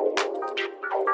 Ciao.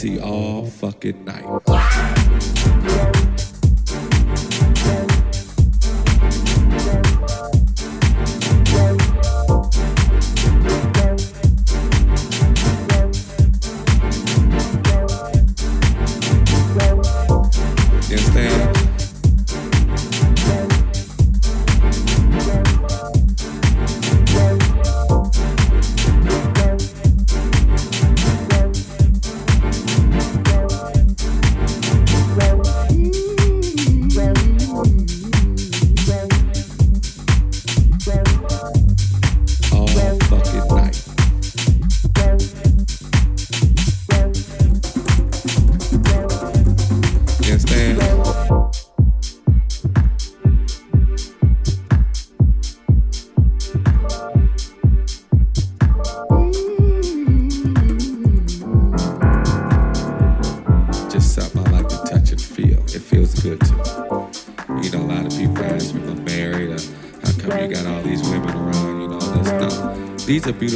MPC all fucking night.